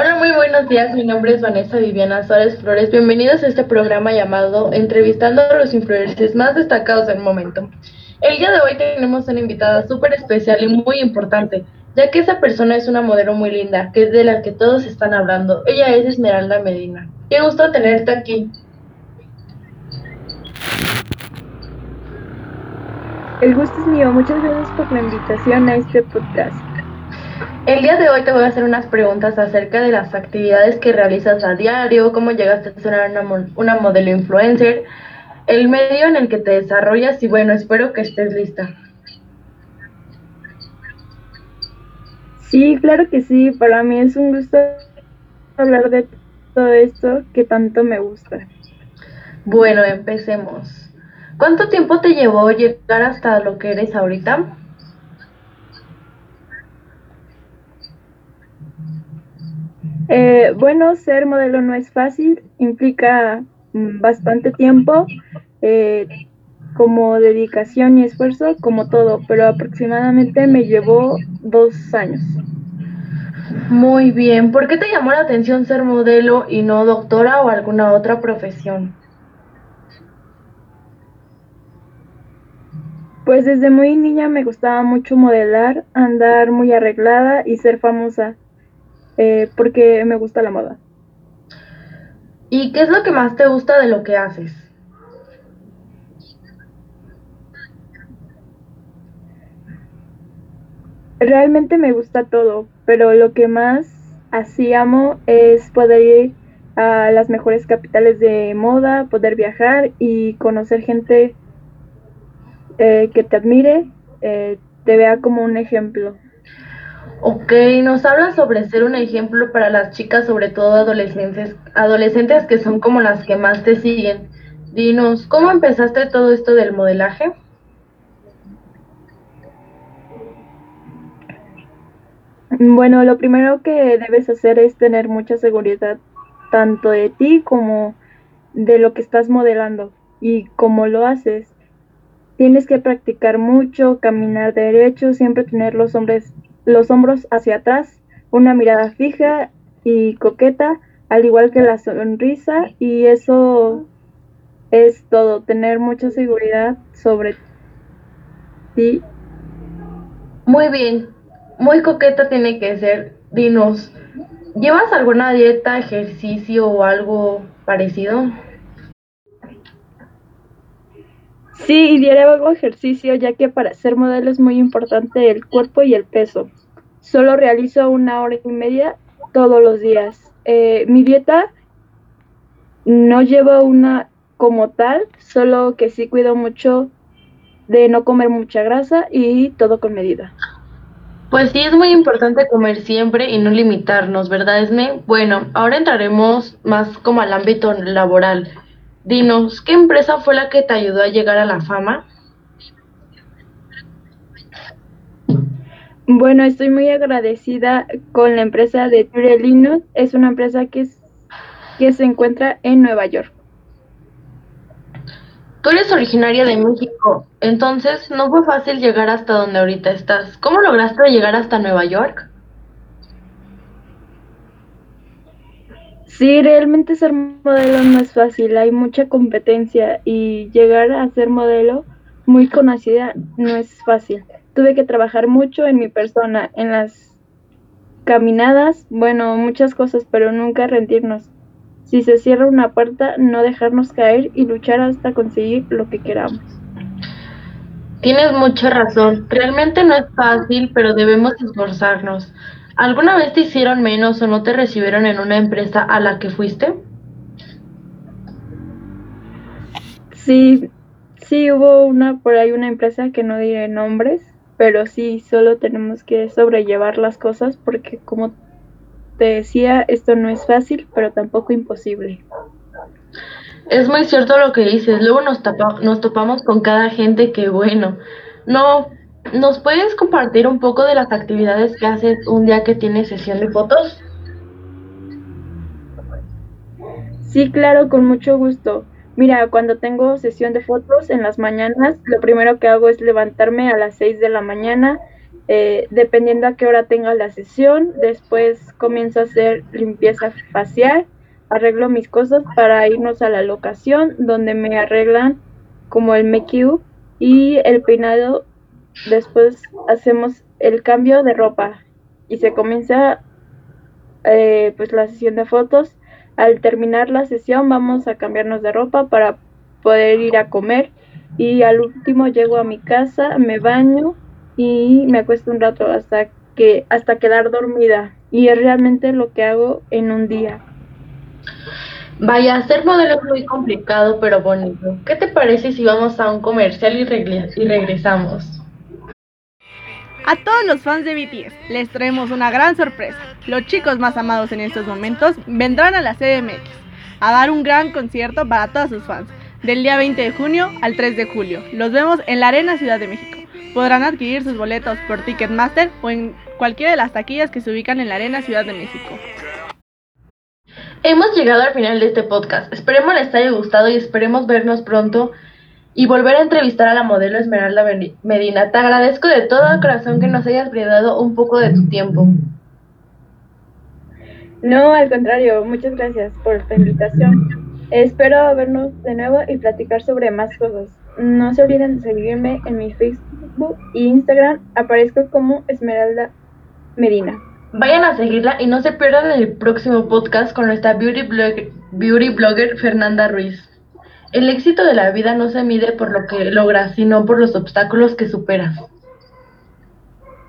Hola, muy buenos días. Mi nombre es Vanessa Viviana Suárez Flores. Bienvenidos a este programa llamado Entrevistando a los influencers más destacados del momento. El día de hoy tenemos una invitada súper especial y muy importante, ya que esa persona es una modelo muy linda, que es de la que todos están hablando. Ella es Esmeralda Medina. Qué gusto tenerte aquí. El gusto es mío. Muchas gracias por la invitación a este podcast. El día de hoy te voy a hacer unas preguntas acerca de las actividades que realizas a diario, cómo llegaste a ser una, una modelo influencer, el medio en el que te desarrollas y bueno, espero que estés lista. Sí, claro que sí. Para mí es un gusto hablar de todo esto que tanto me gusta. Bueno, empecemos. ¿Cuánto tiempo te llevó llegar hasta lo que eres ahorita? Eh, bueno, ser modelo no es fácil, implica mm, bastante tiempo, eh, como dedicación y esfuerzo, como todo, pero aproximadamente me llevó dos años. Muy bien, ¿por qué te llamó la atención ser modelo y no doctora o alguna otra profesión? Pues desde muy niña me gustaba mucho modelar, andar muy arreglada y ser famosa. Eh, porque me gusta la moda. ¿Y qué es lo que más te gusta de lo que haces? Realmente me gusta todo, pero lo que más así amo es poder ir a las mejores capitales de moda, poder viajar y conocer gente eh, que te admire, eh, te vea como un ejemplo. Ok, nos habla sobre ser un ejemplo para las chicas, sobre todo adolescentes, adolescentes que son como las que más te siguen. Dinos, ¿cómo empezaste todo esto del modelaje? Bueno, lo primero que debes hacer es tener mucha seguridad, tanto de ti como de lo que estás modelando y cómo lo haces. Tienes que practicar mucho, caminar derecho, siempre tener los hombres los hombros hacia atrás, una mirada fija y coqueta, al igual que la sonrisa, y eso es todo, tener mucha seguridad sobre ti. Muy bien, muy coqueta tiene que ser. Dinos, ¿llevas alguna dieta, ejercicio o algo parecido? Sí, diario hago ejercicio ya que para ser modelo es muy importante el cuerpo y el peso. Solo realizo una hora y media todos los días. Eh, mi dieta no llevo una como tal, solo que sí cuido mucho de no comer mucha grasa y todo con medida. Pues sí, es muy importante comer siempre y no limitarnos, ¿verdad, Esme? Bueno, ahora entraremos más como al ámbito laboral. Dinos, ¿qué empresa fue la que te ayudó a llegar a la fama? Bueno, estoy muy agradecida con la empresa de Ture Linux. Es una empresa que, que se encuentra en Nueva York. Tú eres originaria de México, entonces no fue fácil llegar hasta donde ahorita estás. ¿Cómo lograste llegar hasta Nueva York? Sí, realmente ser modelo no es fácil, hay mucha competencia y llegar a ser modelo muy conocida no es fácil. Tuve que trabajar mucho en mi persona, en las caminadas, bueno, muchas cosas, pero nunca rendirnos. Si se cierra una puerta, no dejarnos caer y luchar hasta conseguir lo que queramos. Tienes mucha razón. Realmente no es fácil, pero debemos esforzarnos. ¿Alguna vez te hicieron menos o no te recibieron en una empresa a la que fuiste? Sí, sí hubo una por ahí una empresa que no diré nombres, pero sí solo tenemos que sobrellevar las cosas porque como te decía, esto no es fácil, pero tampoco imposible. Es muy cierto lo que dices. Luego nos, nos topamos con cada gente que, bueno, no ¿Nos puedes compartir un poco de las actividades que haces un día que tienes sesión de fotos? Sí, claro, con mucho gusto. Mira, cuando tengo sesión de fotos en las mañanas, lo primero que hago es levantarme a las 6 de la mañana eh, dependiendo a qué hora tenga la sesión. Después comienzo a hacer limpieza facial, arreglo mis cosas para irnos a la locación donde me arreglan como el make y el peinado. Después hacemos el cambio de ropa y se comienza eh, pues la sesión de fotos. Al terminar la sesión vamos a cambiarnos de ropa para poder ir a comer y al último llego a mi casa, me baño y me acuesto un rato hasta que hasta quedar dormida y es realmente lo que hago en un día. Vaya, ser modelo es muy complicado pero bonito. ¿Qué te parece si vamos a un comercial y, y regresamos? A todos los fans de BTS les traemos una gran sorpresa. Los chicos más amados en estos momentos vendrán a la CDMX a dar un gran concierto para todos sus fans, del día 20 de junio al 3 de julio. Los vemos en la Arena Ciudad de México. Podrán adquirir sus boletos por Ticketmaster o en cualquiera de las taquillas que se ubican en la Arena Ciudad de México. Hemos llegado al final de este podcast. Esperemos les haya gustado y esperemos vernos pronto y volver a entrevistar a la modelo Esmeralda Medina. Te agradezco de todo corazón que nos hayas brindado un poco de tu tiempo. No, al contrario, muchas gracias por tu invitación. Espero vernos de nuevo y platicar sobre más cosas. No se olviden de seguirme en mi Facebook e Instagram. Aparezco como Esmeralda Medina. Vayan a seguirla y no se pierdan el próximo podcast con nuestra beauty blogger, beauty blogger Fernanda Ruiz. El éxito de la vida no se mide por lo que logras, sino por los obstáculos que superas.